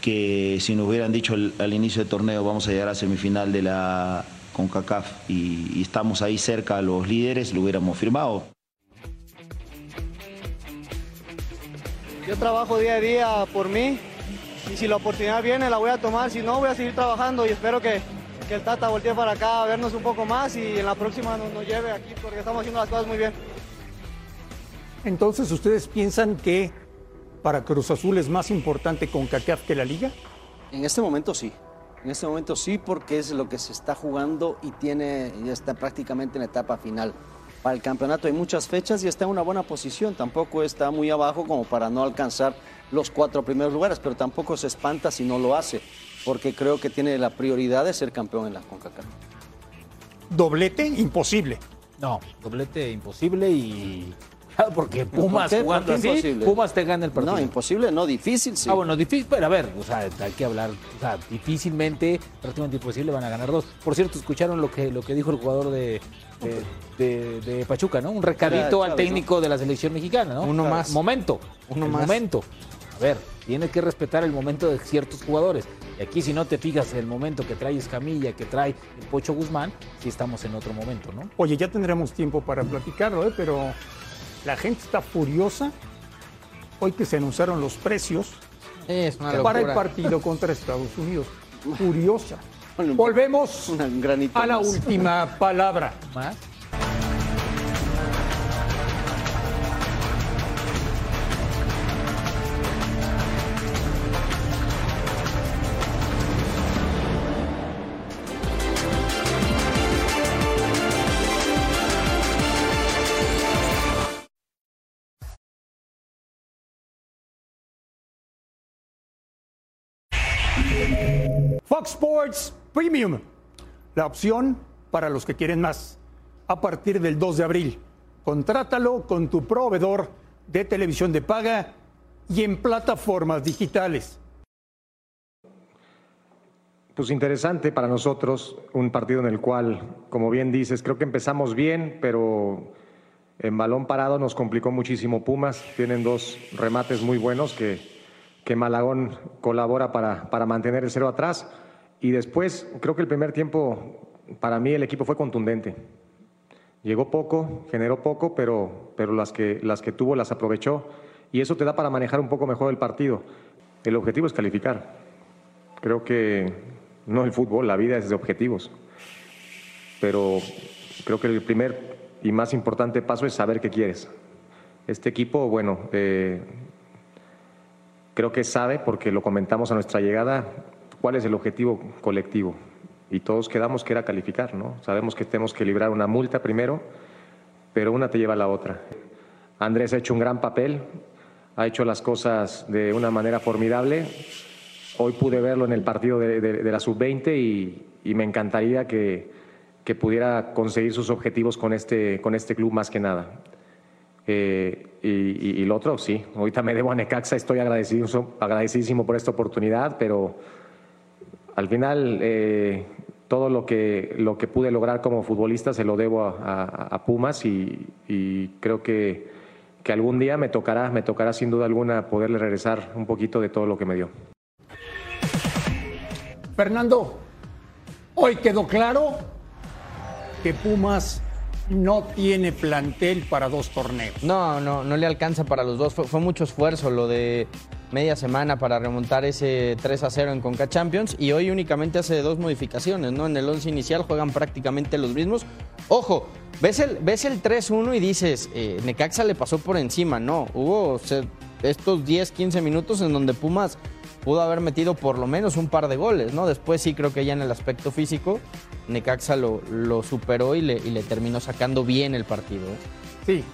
que si nos hubieran dicho al, al inicio del torneo vamos a llegar a semifinal de la CONCACAF y, y estamos ahí cerca a los líderes, lo hubiéramos firmado. Yo trabajo día a día por mí y si la oportunidad viene la voy a tomar, si no voy a seguir trabajando y espero que, que el Tata voltee para acá a vernos un poco más y en la próxima nos, nos lleve aquí porque estamos haciendo las cosas muy bien. Entonces, ¿ustedes piensan que para Cruz Azul es más importante con CACAF que la Liga? En este momento sí. En este momento sí, porque es lo que se está jugando y tiene, ya está prácticamente en la etapa final. Para el campeonato hay muchas fechas y está en una buena posición. Tampoco está muy abajo como para no alcanzar los cuatro primeros lugares, pero tampoco se espanta si no lo hace, porque creo que tiene la prioridad de ser campeón en la CONCACAF. Doblete, imposible. No, doblete imposible y complicado porque Pumas ¿Por qué? jugando ¿Por qué así, imposible? Pumas te gana el partido. No, imposible, no, difícil, sí. Ah, bueno, difícil, pero a ver, o sea, hay que hablar, o sea, difícilmente, prácticamente imposible van a ganar dos. Por cierto, escucharon lo que, lo que dijo el jugador de, de, de- de Pachuca, ¿no? Un recadito Era al técnico de la selección mexicana, ¿no? Uno más. Momento, Uno más. momento. A ver, tiene que respetar el momento de ciertos jugadores. Y aquí si no te fijas el momento que trae Escamilla, que trae el Pocho Guzmán, sí estamos en otro momento, ¿no? Oye, ya tendremos tiempo para platicarlo, ¿eh? pero la gente está furiosa hoy que se anunciaron los precios Es una para el partido contra Estados Unidos. Furiosa. Volvemos a la última palabra. Más. Fox Sports Premium, la opción para los que quieren más. A partir del 2 de abril, contrátalo con tu proveedor de televisión de paga y en plataformas digitales. Pues interesante para nosotros, un partido en el cual, como bien dices, creo que empezamos bien, pero en balón parado nos complicó muchísimo Pumas. Tienen dos remates muy buenos que, que Malagón colabora para, para mantener el cero atrás. Y después, creo que el primer tiempo, para mí el equipo fue contundente. Llegó poco, generó poco, pero, pero las, que, las que tuvo las aprovechó. Y eso te da para manejar un poco mejor el partido. El objetivo es calificar. Creo que no el fútbol, la vida es de objetivos. Pero creo que el primer y más importante paso es saber qué quieres. Este equipo, bueno, eh, creo que sabe, porque lo comentamos a nuestra llegada, cuál es el objetivo colectivo. Y todos quedamos que era calificar, ¿no? Sabemos que tenemos que librar una multa primero, pero una te lleva a la otra. Andrés ha hecho un gran papel, ha hecho las cosas de una manera formidable. Hoy pude verlo en el partido de, de- de la sub-20 y, y me encantaría que, que pudiera conseguir sus objetivos con este, con este club más que nada. Eh, y, y- lo otro, sí, ahorita me debo a Necaxa, estoy agradecido, agradecidísimo por esta oportunidad, pero al final eh, todo lo que, lo que pude lograr como futbolista se lo debo a Pumas y, y creo que, que algún día me tocará, me tocará sin duda alguna poderle regresar un poquito de todo lo que me dio. Fernando, hoy quedó claro que Pumas no tiene plantel para dos torneos. No, no, no le alcanza para los dos. Fue, mucho esfuerzo lo de media semana para remontar ese 3 a 0 en Conca Champions y hoy únicamente hace dos modificaciones, ¿no? En el 11 inicial juegan prácticamente los mismos. Ojo, ves el, ves el 3-1 y dices, eh, Necaxa le pasó por encima, no. Hubo estos 10, 15 minutos en donde Pumas pudo haber metido por lo menos un par de goles, ¿no? Después sí creo que ya en el aspecto físico, Necaxa lo, superó y le, y le terminó sacando bien el partido. ¿eh? Sí,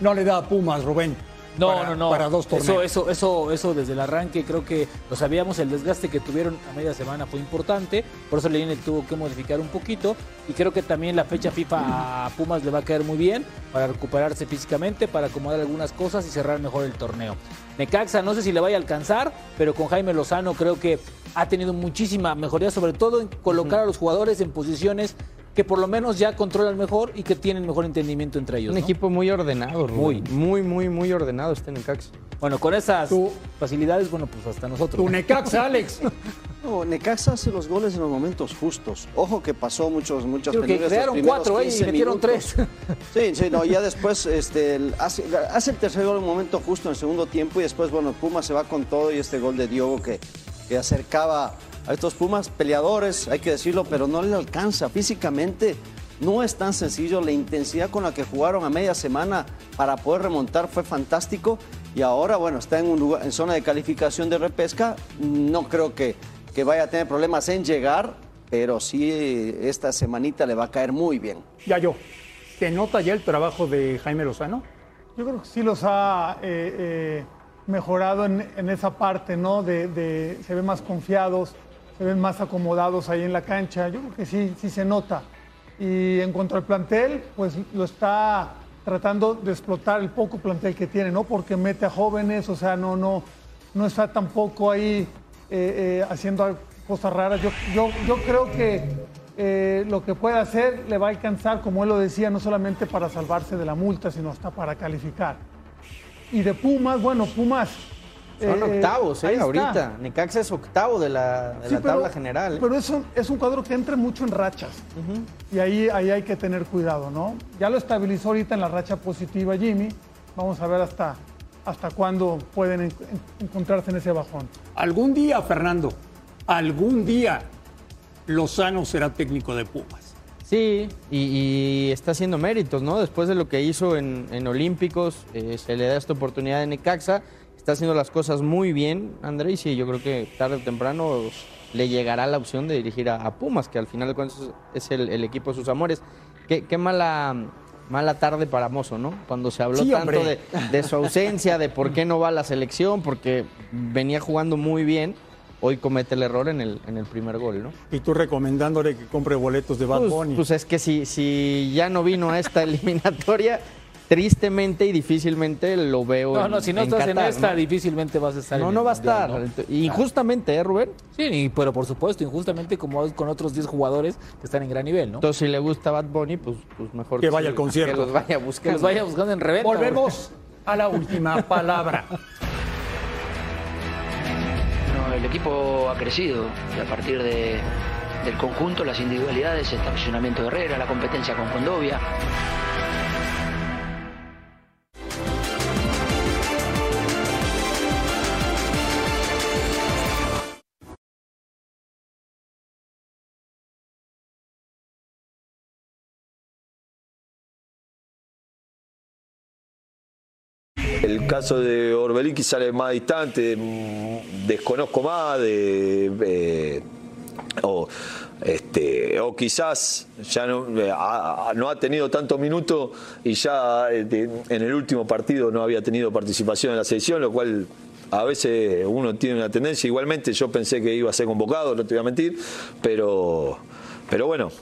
no le da a Pumas, Rubén. No, para- no, no. Para dos torneos. Eso, eso, eso, eso desde el arranque creo que lo sabíamos, el desgaste que tuvieron a media semana fue importante, por eso Leine tuvo que modificar un poquito y creo que también la fecha FIFA a Pumas le va a caer muy bien para recuperarse físicamente, para acomodar algunas cosas y cerrar mejor el torneo. Necaxa no sé si le vaya a alcanzar, pero con Jaime Lozano creo que ha tenido muchísima mejoría, sobre todo en colocar a los jugadores en posiciones que por lo menos ya controlan mejor y que tienen mejor entendimiento entre ellos. Un ¿no? equipo muy ordenado, Rubén. muy, muy, muy ordenado este Necaxa. Bueno, con esas facilidades, bueno, pues hasta nosotros. Tu Necaxa, Alex. No, Necaxa hace los goles en los momentos justos. Ojo que pasó muchos, muchas Creo que crearon cuatro, ¿eh? y 15 metieron minutos. tres. Sí, sí, no, ya después este, hace, hace el tercer gol en un momento justo en el segundo tiempo y después, bueno, Pumas se va con todo y este gol de Diogo que, que acercaba a estos Pumas peleadores, hay que decirlo, pero no le alcanza físicamente. No es tan sencillo, la intensidad con la que jugaron a media semana para poder remontar fue fantástico y ahora, bueno, está en, un lugar, en zona de calificación de repesca. No creo que, que vaya a tener problemas en llegar, pero sí esta semanita le va a caer muy bien. Ya yo. ¿Se nota ya el trabajo de Jaime Lozano? Yo creo que sí los ha eh, eh, mejorado en, en esa parte, ¿no? De, de- se ven más confiados, se ven más acomodados ahí en la cancha. Yo creo que sí, sí se nota. Y en cuanto al plantel, pues lo está tratando de explotar el poco plantel que tiene, ¿no? Porque mete a jóvenes, o sea, no, no, no está tampoco ahí eh, eh, haciendo cosas raras. Yo, yo, yo creo que eh, lo que puede hacer le va a alcanzar, como él lo decía, no solamente para salvarse de la multa, sino hasta para calificar. Y de Pumas, bueno, Pumas. Son eh, octavos, ahí ¿eh? está. Ahorita. Necaxa es octavo de la, de Sí, la pero- tabla general. ¿eh? Pero es un, es un cuadro que entra mucho en rachas. Y ahí, ahí hay que tener cuidado, ¿no? Ya lo estabilizó ahorita en la racha positiva Jimmy. Vamos a ver hasta, hasta cuándo pueden en- en- encontrarse en ese bajón. Algún día, Fernando, algún día Lozano será técnico de Pumas. Sí, y, y está haciendo méritos, ¿no? Después de lo que hizo en, en Olímpicos, eh, se le da esta oportunidad de Necaxa. Está haciendo las cosas muy bien, André, y sí, yo creo que tarde o temprano le llegará la opción de dirigir a, a Pumas, que al final de cuentas es el, el equipo de sus amores. Qué, qué mala, mala tarde para Mozo, ¿no? Cuando se habló Sí, tanto de, de su ausencia, de por qué no va a la selección, porque venía jugando muy bien. Hoy comete el error en el, en el primer gol, ¿no? Y tú recomendándole que compre boletos de Bad Pues, Bunny. pues es que si, si ya no vino a esta eliminatoria, tristemente y difícilmente lo veo No, en- no, si no en estás en esta, ¿no? difícilmente vas a estar No, en no va a estar. ¿no? Injustamente, ¿eh, Rubén? Sí, y- pero por supuesto, injustamente como es con otros 10 jugadores que están en gran nivel, ¿no? Entonces, si le gusta Bad Bunny, pues, pues mejor Que vaya sí, al concierto. Que los vaya a Que los vaya buscando en reventa. Volvemos a la última palabra. Bueno, el equipo ha crecido y a partir de- del conjunto, las individualidades, el funcionamiento de Herrera, la competencia con Condovia. El caso de Orbelín quizá es más distante, desconozco más de, eh, o, este, o quizás ya no ha, tenido tantos minutos y ya eh, en el último partido no había tenido participación en la selección, lo cual a veces uno tiene una tendencia. Igualmente yo pensé que iba a ser convocado, no te voy a mentir, pero, pero bueno,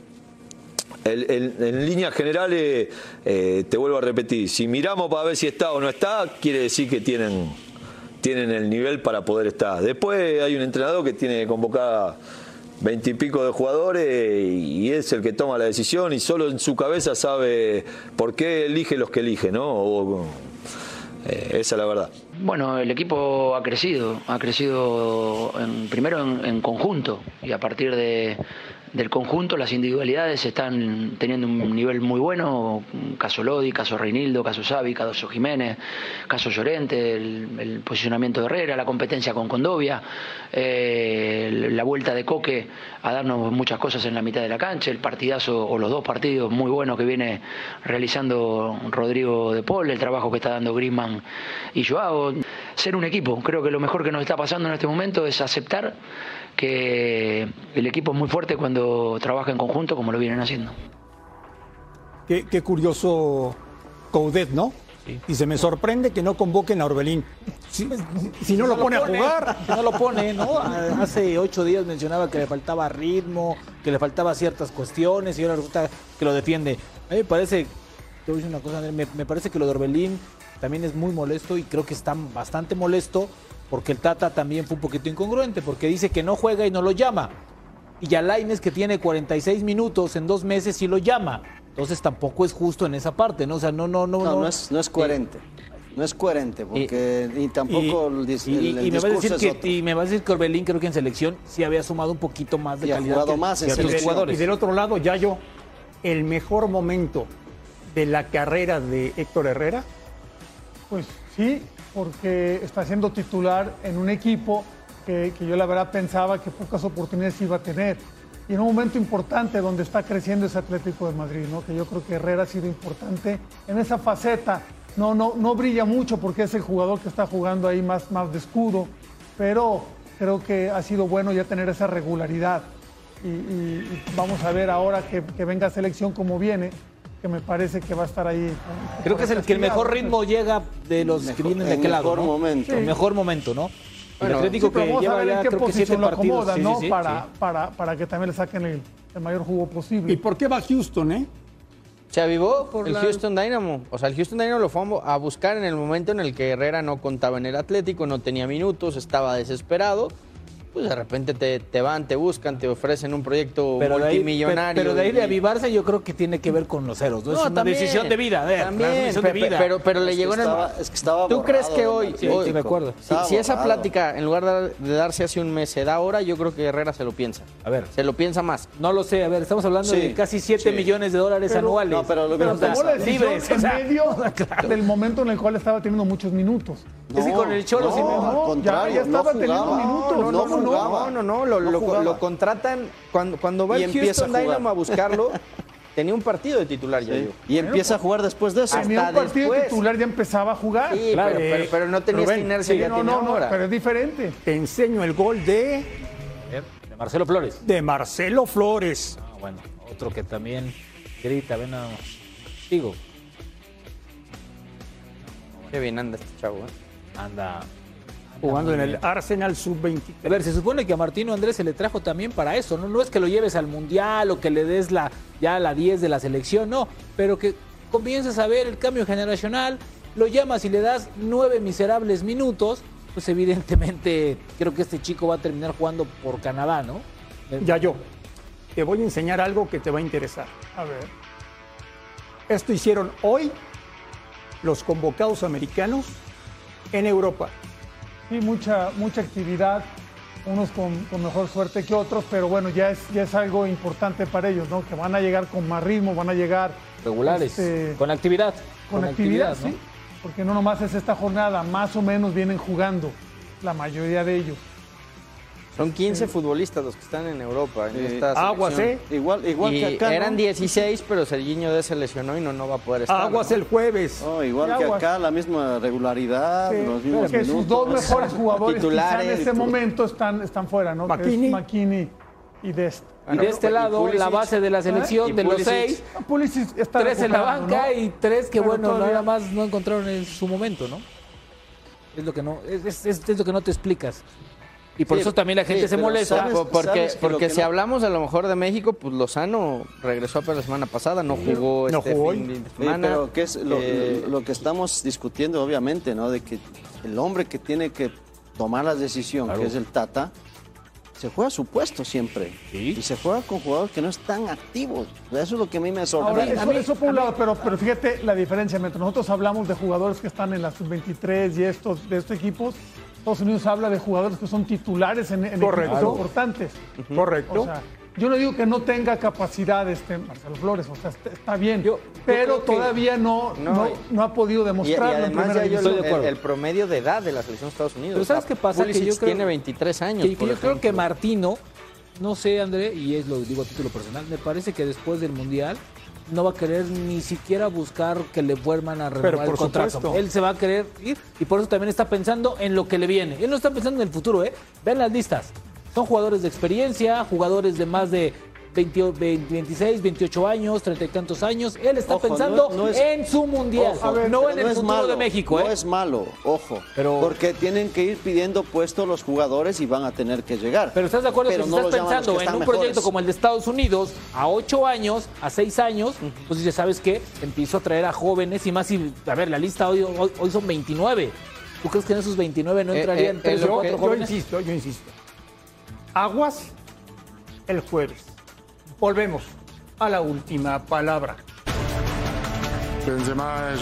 en líneas generales, eh, te vuelvo a repetir, si miramos para ver si está o no está, quiere decir que tienen, tienen el nivel para poder estar. Después hay un entrenador que tiene que convocar veintipico de jugadores y es el que toma la decisión y solo en su cabeza sabe por qué elige los que elige, ¿no? Eh, esa es la verdad. Bueno, el equipo ha crecido, ha crecido primero en conjunto y a partir de, del conjunto las individualidades están teniendo un nivel muy bueno, caso Lodi, caso Reinildo, caso Xavi, caso Jiménez, caso Llorente, el, posicionamiento de Herrera, la competencia con Condovia, eh, la vuelta de Coque a darnos muchas cosas en la mitad de la cancha, el partidazo o los dos partidos muy buenos que viene realizando Rodrigo de Paul, el trabajo que está dando Griezmann y Joao. Ser un equipo, creo que lo mejor que nos está pasando en este momento es aceptar que el equipo es muy fuerte cuando trabaja en conjunto como lo vienen haciendo. Qué, qué curioso Coudet, ¿no? Y se me sorprende que no convoquen a Orbelín. Si, si no lo pone a jugar. Si no lo pone, ¿no? Hace ocho días mencionaba que le faltaba ritmo, que le faltaba ciertas cuestiones y ahora resulta que lo defiende. A mí me parece, te voy a decir una cosa, André, me, me parece que lo de Orbelín también es muy molesto y creo que está bastante molesto porque el Tata también fue un poquito incongruente porque dice que no juega y no lo llama. Y a Laines que tiene 46 minutos en dos meses sí lo llama. Entonces tampoco es justo en esa parte, ¿no? O sea, no, no, no. No, no es, no es coherente. No es coherente, porque ni tampoco el, dis- Y, el- el y me va a discurso decir es que, otro. y me va a decir que Orbelín creo que en selección sí había sumado un poquito más de Y ha calidad jugado que, más en selección. jugadores. Y del otro lado, Yayo, el mejor momento de la carrera de Héctor Herrera. Pues sí, porque está siendo titular en un equipo que, que yo la verdad pensaba que pocas oportunidades iba a tener. Y en un momento importante donde está creciendo ese Atlético de Madrid, ¿no? que yo creo que Herrera ha sido importante en esa faceta. No, no, no brilla mucho porque es el jugador que está jugando ahí más, más de escudo, pero creo que ha sido bueno ya tener esa regularidad. Y, y- y vamos a ver ahora que, que venga selección como viene, que me parece que va a estar ahí. Creo que es el que el mejor ritmo llega de los que vienen de el aquel lado. mejor ¿no? momento. El mejor momento, ¿no? Bueno, el Atlético sí, que vamos a lleva ver en ya qué creo que siete posición lo partidos. acomodan, Sí, ¿no? sí, sí, para. Para, para que también le saquen el, el mayor jugo posible. ¿Y por qué va Houston, eh? Se avivó Por el la- Houston Dynamo. O sea, el Houston Dynamo lo fue a buscar en el momento en el que Herrera no contaba en el Atlético, no tenía minutos, estaba desesperado. Pues de repente te, te van, te buscan, te ofrecen un proyecto Pero de, ahí, multimillonario. pero de ahí de avivarse yo creo que tiene que ver con los ceros. ¿no? es una también, decisión de vida. también, una decisión de pe- vida. Pero, pero le Es que llegó en el... estaba- es que estaba ¿Tú crees que hoy, hoy- Sí, de acuerdo. si, esa plática, en lugar de, de darse hace un mes, se da ahora, yo creo que Herrera se lo piensa. A ver. Se lo piensa más. No lo sé, a ver, estamos hablando Sí, de casi 7 sí. millones de dólares Pero- anuales. No, pero lo Pero tomó la libres, en o sea, medio del momento en el cual estaba teniendo muchos minutos. Es que con el Cholo no, me- al contrario, ya, ya estaba no teniendo minutos. No, no ¿cómo no? jugaba. No, no, no, lo, No lo- jugaba. lo contratan cuando, cuando va Y el empieza Houston a. Dynamo a buscarlo. tenía un partido de titular ya Sí. yo. Y empieza a jugar después de eso. Tenía un partido después. titular, ya empezaba a jugar. Sí, Claro. pero, pero- pero no tenía Rubén, inercia Sí, que no, tiene no, no, ahora. pero es diferente. Te enseño el gol de, de Marcelo Flores. de Marcelo Flores. Ah, bueno, otro que también grita, ven a... Digo, Qué bien anda este chavo, ¿eh? anda... Jugando en el A Arsenal Sub-23. ver, se supone que a Martino Andrés se le trajo también para eso, ¿no? No es que lo lleves al Mundial o que le des la, ya la 10 de la selección, no, pero que comiences a ver el cambio generacional, lo llamas y le das nueve miserables minutos, pues evidentemente creo que este chico va a terminar jugando por Canadá, ¿no? Ya yo. Te voy a enseñar algo que te va a interesar. A ver. Esto hicieron hoy los convocados americanos en Europa. Sí, mucha, mucha actividad, unos con, con mejor suerte que otros, pero bueno, ya es, ya es algo importante para ellos, ¿no? Que van a llegar con más ritmo, van a llegar Regulares, este, con actividad. con actividad, ¿no? sí. Porque no nomás es esta jornada, más o menos vienen jugando, la mayoría de ellos. Son 15 futbolistas los que están en Europa. En Eh, esta aguas, selección. Igual, igual Y que acá. ¿no? eran 16, pero Serginho D se lesionó y no, no va a poder estar. Aguas ¿no? el jueves. No, igual que acá, la misma regularidad, Sí, los mismos que sus minutos. dos mejores jugadores quizá Titulares. en este momento están, están fuera, ¿no? Que es. McKinney y Dest. Y de este y lado, la base de la selección, Y de los seis, Pulisic está tres en la banca ¿no? y tres que, Pero bueno, todavía- nada más no encontraron en su momento, ¿no? Es lo que no, es, es- es- es lo que no te explicas. Y por Sí, eso también la gente sí, se molesta. Porque, sabes porque que si no- hablamos a lo mejor de México, pues Lozano regresó apenas la semana pasada, no jugó No este jugó fin hoy. de Sí, semana. pero que es lo, Eh, lo que estamos discutiendo, obviamente, ¿no? De que el hombre que tiene que tomar la decisión, Claro. que es el Tata, se juega a su puesto siempre. Sí. Y se juega con jugadores que no están activos. Eso es lo que a mí me Ahora, sorprende. eso, eso por un lado, pero, pero fíjate la diferencia. Mientras nosotros hablamos de jugadores que están en la sub-23 y estos, de estos equipos, Estados Unidos habla de jugadores que son titulares en, en Correcto. equipos importantes. Correcto. O sea, yo no digo que no tenga capacidad este Marcelo Flores, o sea, está, bien, Yo- yo pero todavía no, No, no, y- no ha podido y, y demostrarlo en además primera ya yo división. Estoy de el, promedio de edad de la selección de Estados Unidos. Pero ¿sabes qué pasa? Que yo creo- tiene 23 años. Que- por yo creo que. Martino, no sé, André, y es lo digo a título personal, me parece que después del Mundial no va a querer ni siquiera buscar que le vuelvan a renovar el contrato. supuesto. Él se va a querer ir y por eso también está pensando en lo que le viene. Él no está pensando en el futuro, ¿eh? Vean las listas. Son jugadores de experiencia, jugadores de más de 20 20, 26, 28 años, 30 y tantos años. Él está Ojo, pensando no- no es- en su mundial, Ojo, no en el es futuro malo, de México, No ¿eh? es malo, ojo. Pero- porque tienen que ir pidiendo puestos los jugadores y van a tener que llegar. Pero estás de acuerdo Pero que si no estás pensando en un proyecto como el de Estados Unidos a ocho años, a seis años, pues dices, ¿sabes qué? Empiezo a traer a jóvenes y más si, a ver, la lista hoy, hoy, hoy son 29. ¿Tú crees que en esos 29 no Eh, entrarían eh, tres eh, o lo cuatro Yo jóvenes? insisto, yo insisto. Aguas el jueves. Volvemos a la última palabra. Benzema es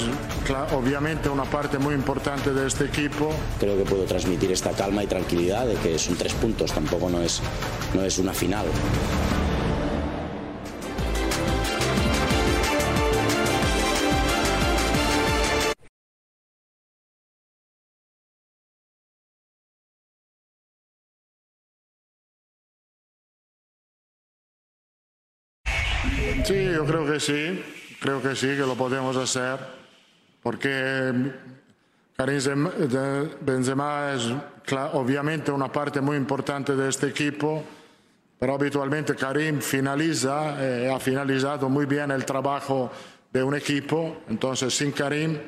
obviamente una parte muy importante de este equipo. Creo que puedo transmitir esta calma y tranquilidad de que son tres puntos, tampoco no es, no es una final. Sí, yo creo que sí, creo que sí, que lo podemos hacer, porque Karim Benzema es obviamente una parte muy importante de este equipo, pero habitualmente Karim finaliza, eh, ha finalizado muy bien el trabajo de un equipo, entonces sin Karim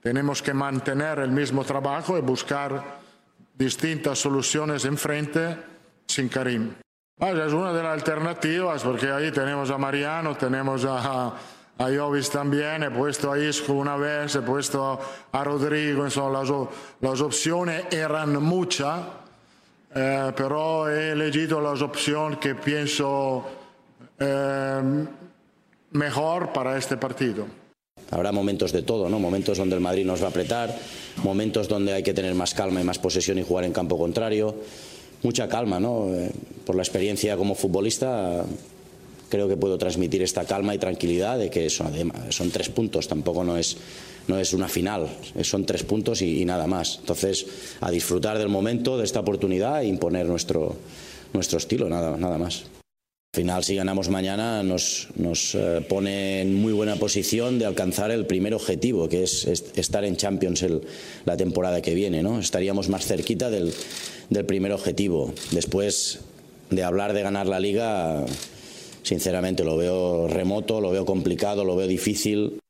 tenemos que mantener el mismo trabajo y buscar distintas soluciones enfrente sin Karim. Ah, es una de las alternativas porque ahí tenemos a Mariano, tenemos a, a Jovis también, he puesto a Isco una vez, he puesto a Rodrigo, las, las opciones eran muchas, eh, pero he elegido las opciones que pienso eh, mejor para este partido. Habrá momentos de todo, ¿no? Momentos donde el Madrid nos va a apretar, momentos donde hay que tener más calma y más posesión y jugar en campo contrario. Mucha calma, ¿no? Eh, Por la experiencia como futbolista, creo que puedo transmitir esta calma y tranquilidad de que son, son tres puntos, tampoco no es, no es una final, son tres puntos y, y nada más. Entonces, a disfrutar del momento, de esta oportunidad e imponer nuestro, nuestro estilo, nada, nada más. Al final, si ganamos mañana, nos, nos eh, pone en muy buena posición de alcanzar el primer objetivo, que es, es estar en Champions el- la temporada que viene. ¿no? Estaríamos más cerquita del, del primer objetivo. Después de hablar de ganar la liga, sinceramente lo veo remoto, lo veo complicado, lo veo difícil.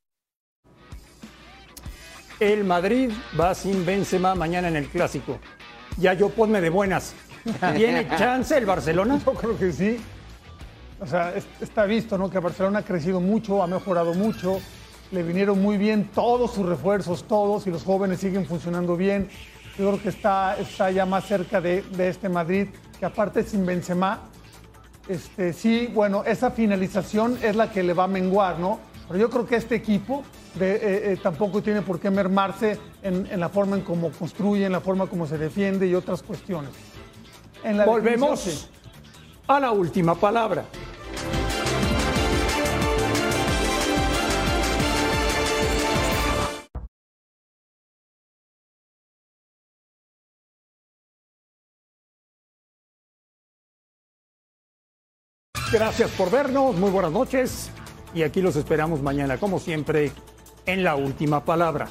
El Madrid va sin Benzema mañana en el Clásico. Ya yo ponme de buenas. ¿Tiene chance el Barcelona? Yo creo que sí. O sea, es- está visto, ¿no? Que Barcelona ha crecido mucho, ha mejorado mucho, le vinieron muy bien todos sus refuerzos, todos, y los jóvenes siguen funcionando bien. Yo creo que está, está ya más cerca de, de este Madrid, que aparte sin Benzema, este, sí, bueno, esa finalización es la que le va a menguar, ¿no? Pero yo creo que este equipo de- eh, eh, tampoco tiene por qué mermarse en, en la forma en cómo construye, en la forma como se defiende y otras cuestiones. En la Volvemos sí. a la última palabra. Gracias por vernos, muy buenas noches y aquí los esperamos mañana, como siempre, en la última palabra.